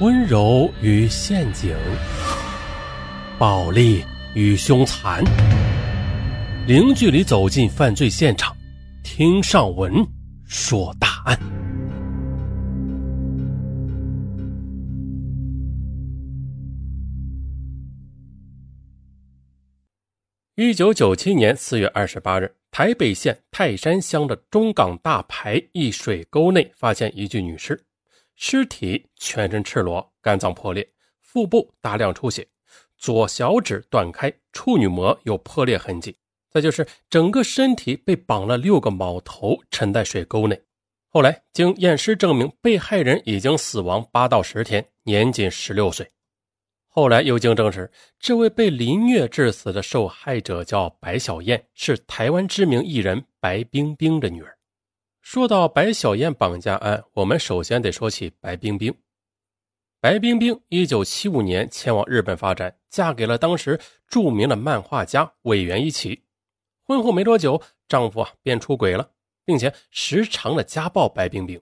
温柔与陷阱，暴力与凶残，零距离走进犯罪现场，听上文说大案。一九九七年四月二十八日，台北县泰山乡的中港大排一水沟内发现一具女尸。尸体全身赤裸，肝脏破裂，腹部大量出血，左小指断开，处女膜有破裂痕迹。再就是整个身体被绑了六个铆头，沉在水沟内。后来经验尸证明，被害人已经死亡八到十天，年仅十六岁。后来又经证实，这位被凌虐致死的受害者叫白小燕，是台湾知名艺人白冰冰的女儿。说到白小燕绑架案，我们首先得说起白冰冰。白冰冰一九七五年前往日本发展，嫁给了当时著名的漫画家尾原一起。婚后没多久，丈夫啊便出轨了，并且时常的家暴白冰冰。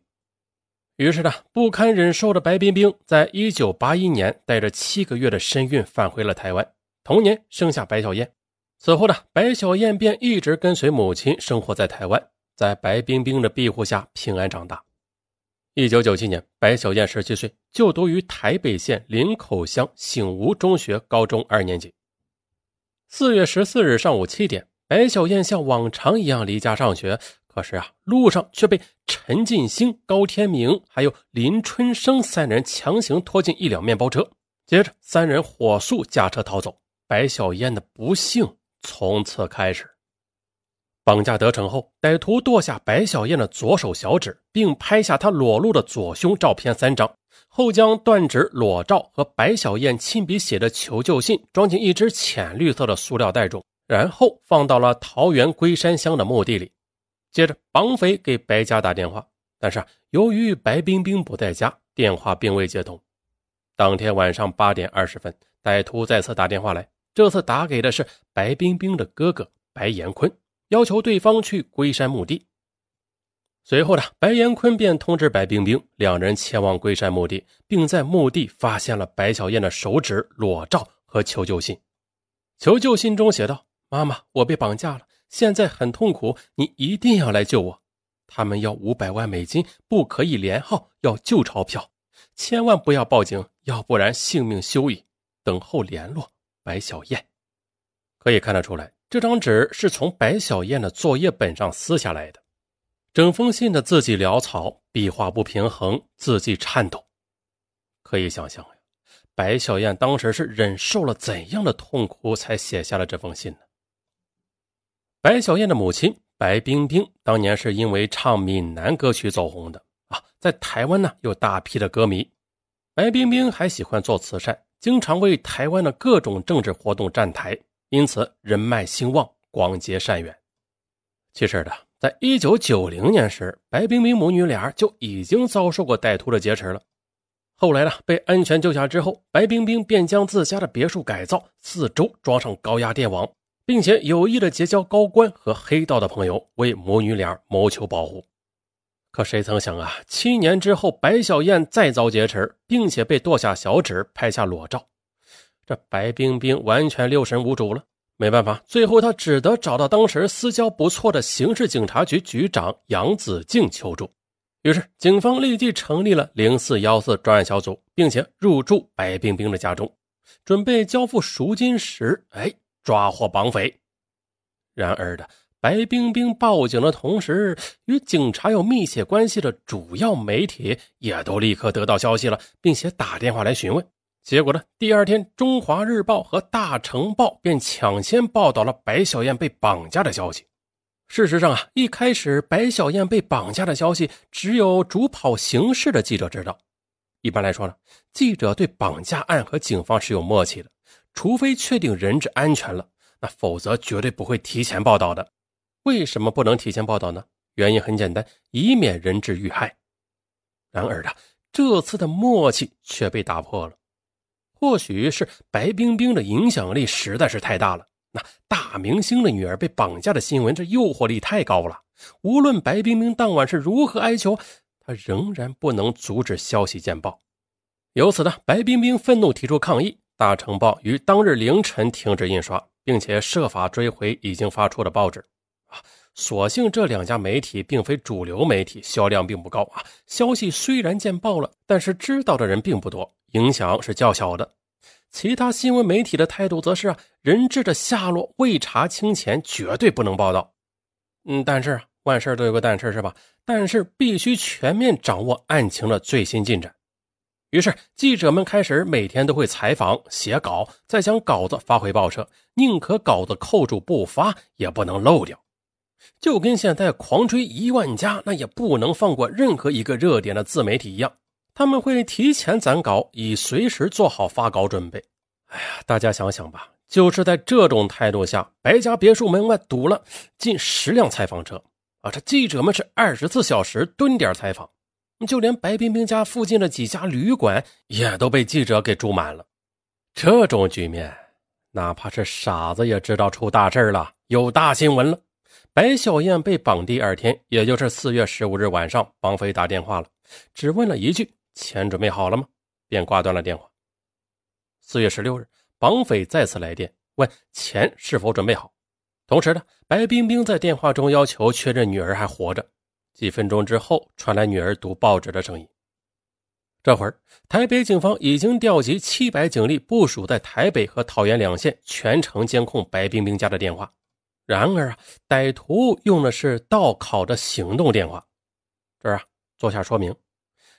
于是呢，不堪忍受的白冰冰，在一九八一年带着七个月的身孕返回了台湾，同年生下白小燕。此后呢，白小燕便一直跟随母亲生活在台湾。在白冰冰的庇护下平安长大。一九九七年，白小燕十七岁，就读于台北县林口乡醒吾中学高中二年级。四月十四日上午七点，白小燕像往常一样离家上学，可是啊，路上却被陈进兴、高天明还有林春生三人强行拖进一辆面包车，接着三人火速驾车逃走。白小燕的不幸从此开始。绑架得逞后，歹徒剁下白小燕的左手小指，并拍下她裸露的左胸照片三张，后将断指裸照和白小燕亲笔写的求救信装进一只浅绿色的塑料袋中，然后放到了桃园龟山乡的墓地里。接着，绑匪给白家打电话，但是由于白冰冰不在家，电话并未接通。当天晚上八点二十分，歹徒再次打电话来，这次打给的是白冰冰的哥哥白延坤。要求对方去龟山墓地。随后呢，白岩坤便通知白冰冰，两人前往龟山墓地，并在墓地发现了白小燕的手指裸照和求救信。求救信中写道：“妈妈，我被绑架了，现在很痛苦，你一定要来救我。他们要五百万美金，不可以连号，要旧钞票，千万不要报警，要不然性命休矣。等候联络，白小燕。”可以看得出来。这张纸是从白小燕的作业本上撕下来的，整封信的字迹潦草，笔画不平衡，字迹颤抖。可以想象呀，白小燕当时是忍受了怎样的痛苦，才写下了这封信呢？白小燕的母亲白冰冰当年是因为唱闽南歌曲走红的啊，在台湾呢有大批的歌迷。白冰冰还喜欢做慈善，经常为台湾的各种政治活动站台。因此，人脉兴旺，广结善缘。其实的，在一九九零年时，白冰冰母女俩就已经遭受过歹徒的劫持了。后来呢，被安全救下之后，白冰冰便将自家的别墅改造，四周装上高压电网，并且有意的结交高官和黑道的朋友，为母女俩谋求保护。可谁曾想啊，七年之后，白小燕再遭劫持，并且被剁下小指，拍下裸照。这白冰冰完全六神无主了，没办法，最后他只得找到当时私交不错的刑事警察局局长杨子敬求助。于是，警方立即成立了零四幺四专案小组，并且入住白冰冰的家中，准备交付赎金时，哎，抓获绑匪。然而的，白冰冰报警的同时，与警察有密切关系的主要媒体也都立刻得到消息了，并且打电话来询问。结果呢？第二天，《中华日报》和《大成报》便抢先报道了白小燕被绑架的消息。事实上啊，一开始白小燕被绑架的消息只有主跑刑事的记者知道。一般来说呢，记者对绑架案和警方是有默契的，除非确定人质安全了，那否则绝对不会提前报道的。为什么不能提前报道呢？原因很简单，以免人质遇害。然而呢，这次的默契却被打破了。或许是白冰冰的影响力实在是太大了，那大明星的女儿被绑架的新闻，这诱惑力太高了。无论白冰冰当晚是如何哀求，她仍然不能阻止消息见报。由此呢，白冰冰愤怒提出抗议，大成报于当日凌晨停止印刷，并且设法追回已经发出的报纸。啊，所幸这两家媒体并非主流媒体，销量并不高啊。消息虽然见报了，但是知道的人并不多，影响是较小的。其他新闻媒体的态度则是啊，人质的下落未查清前，绝对不能报道。嗯，但是万事都有个但是，是吧？但是必须全面掌握案情的最新进展。于是记者们开始每天都会采访、写稿，再将稿子发回报社，宁可稿子扣住不发，也不能漏掉。就跟现在狂追一万加，那也不能放过任何一个热点的自媒体一样。他们会提前攒稿，以随时做好发稿准备。哎呀，大家想想吧，就是在这种态度下，白家别墅门外堵了近十辆采访车啊！这记者们是二十四小时蹲点采访，就连白冰冰家附近的几家旅馆也都被记者给住满了。这种局面，哪怕是傻子也知道出大事了，有大新闻了。白小燕被绑第二天，也就是四月十五日晚上，绑匪打电话了，只问了一句。钱准备好了吗？便挂断了电话。四月十六日，绑匪再次来电，问钱是否准备好。同时呢，白冰冰在电话中要求确认女儿还活着。几分钟之后，传来女儿读报纸的声音。这会儿，台北警方已经调集七百警力部署在台北和桃园两县，全程监控白冰冰家的电话。然而啊，歹徒用的是盗拷的行动电话。这儿啊，做下说明。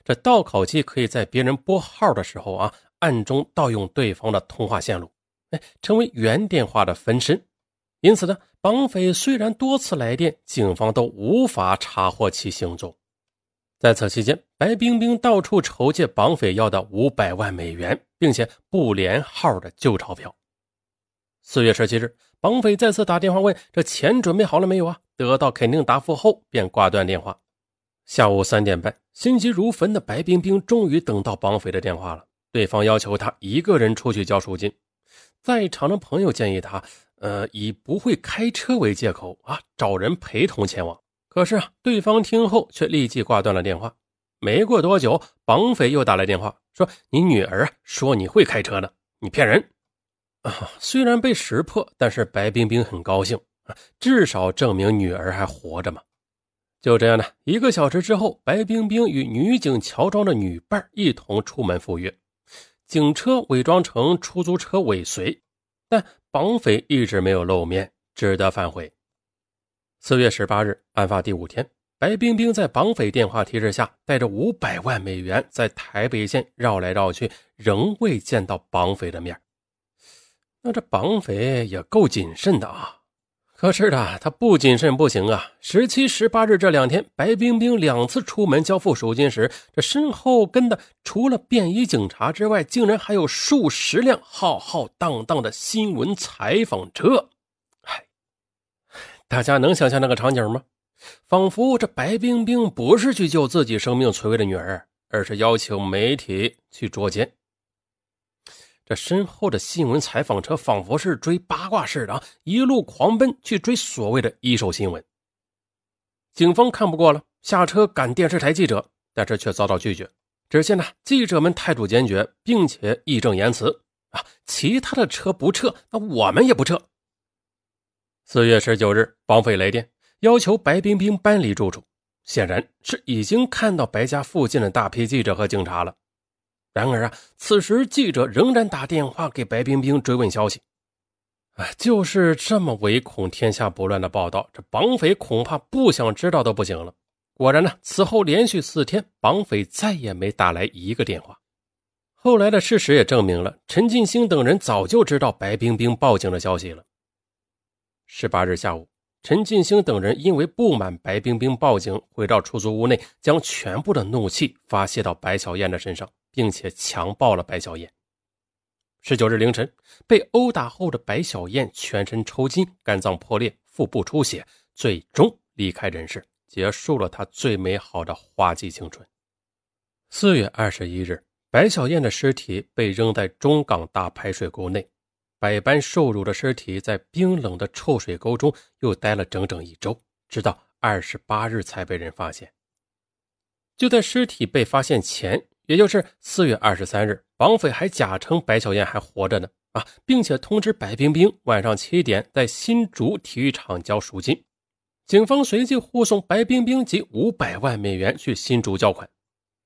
这盗拷器可以在别人拨号的时候啊，暗中盗用对方的通话线路，哎，成为原电话的分身。因此呢，绑匪虽然多次来电，警方都无法查获其行踪。在此期间，白冰冰到处筹借绑匪要的五百万美元，并且不连号的旧钞票。四月十七日，绑匪再次打电话问：“这钱准备好了没有啊？”得到肯定答复后，便挂断电话。下午三点半，心急如焚的白冰冰终于等到绑匪的电话了。对方要求他一个人出去交赎金，在场的朋友建议他，呃，以不会开车为借口啊，找人陪同前往。可是啊，对方听后却立即挂断了电话。没过多久，绑匪又打来电话，说：“你女儿说你会开车呢，你骗人。”啊，虽然被识破，但是白冰冰很高兴啊，至少证明女儿还活着嘛。就这样呢，一个小时之后，白冰冰与女警乔装的女伴一同出门赴约，警车伪装成出租车尾随，但绑匪一直没有露面，只得反悔。四月十八日，案发第五天，白冰冰在绑匪电话提示下，带着五百万美元在台北县绕来绕去，仍未见到绑匪的面。那这绑匪也够谨慎的啊！可是的，他不谨慎不行啊！十七、十八日这两天，白冰冰两次出门交付赎金时，这身后跟的除了便衣警察之外，竟然还有数十辆浩浩荡荡的新闻采访车。哎，大家能想象那个场景吗？仿佛这白冰冰不是去救自己生命垂危的女儿，而是邀请媒体去捉奸。这身后的新闻采访车仿佛是追八卦似的，一路狂奔去追所谓的一手新闻。警方看不过了，下车赶电视台记者，但是却遭到拒绝。只见呢，记者们态度坚决，并且义正言辞：“啊，其他的车不撤，那我们也不撤。”四月十九日，绑匪来电，要求白冰冰搬离住处，显然是已经看到白家附近的大批记者和警察了。然而啊，此时记者仍然打电话给白冰冰追问消息。哎，就是这么唯恐天下不乱的报道，这绑匪恐怕不想知道都不行了。果然呢，此后连续四天，绑匪再也没打来一个电话。后来的事实也证明了，陈进兴等人早就知道白冰冰报警的消息了。十八日下午，陈进兴等人因为不满白冰冰报警，回到出租屋内，将全部的怒气发泄到白小燕的身上。并且强暴了白小燕。十九日凌晨，被殴打后的白小燕全身抽筋、肝脏破裂、腹部出血，最终离开人世，结束了她最美好的花季青春。四月二十一日，白小燕的尸体被扔在中港大排水沟内，百般受辱的尸体在冰冷的臭水沟中又待了整整一周，直到二十八日才被人发现。就在尸体被发现前。也就是四月二十三日，绑匪还假称白小燕还活着呢啊，并且通知白冰冰晚上七点在新竹体育场交赎金。警方随即护送白冰冰及五百万美元去新竹交款。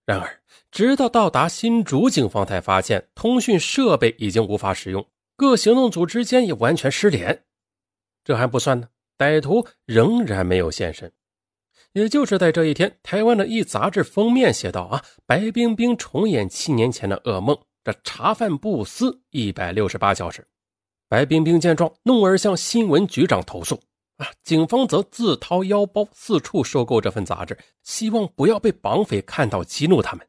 然而，直到到达新竹，警方才发现通讯设备已经无法使用，各行动组之间也完全失联。这还不算呢，歹徒仍然没有现身。也就是在这一天，台湾的一杂志封面写道：“啊，白冰冰重演七年前的噩梦，这茶饭不思一百六十八小时。”白冰冰见状，怒而向新闻局长投诉。啊，警方则自掏腰包四处收购这份杂志，希望不要被绑匪看到激怒他们。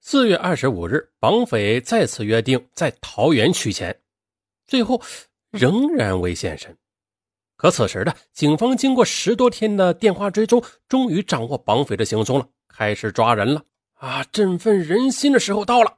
四月二十五日，绑匪再次约定在桃园取钱，最后仍然未现身。可此时的警方经过十多天的电话追踪，终于掌握绑匪的行踪了，开始抓人了。啊，振奋人心的时候到了！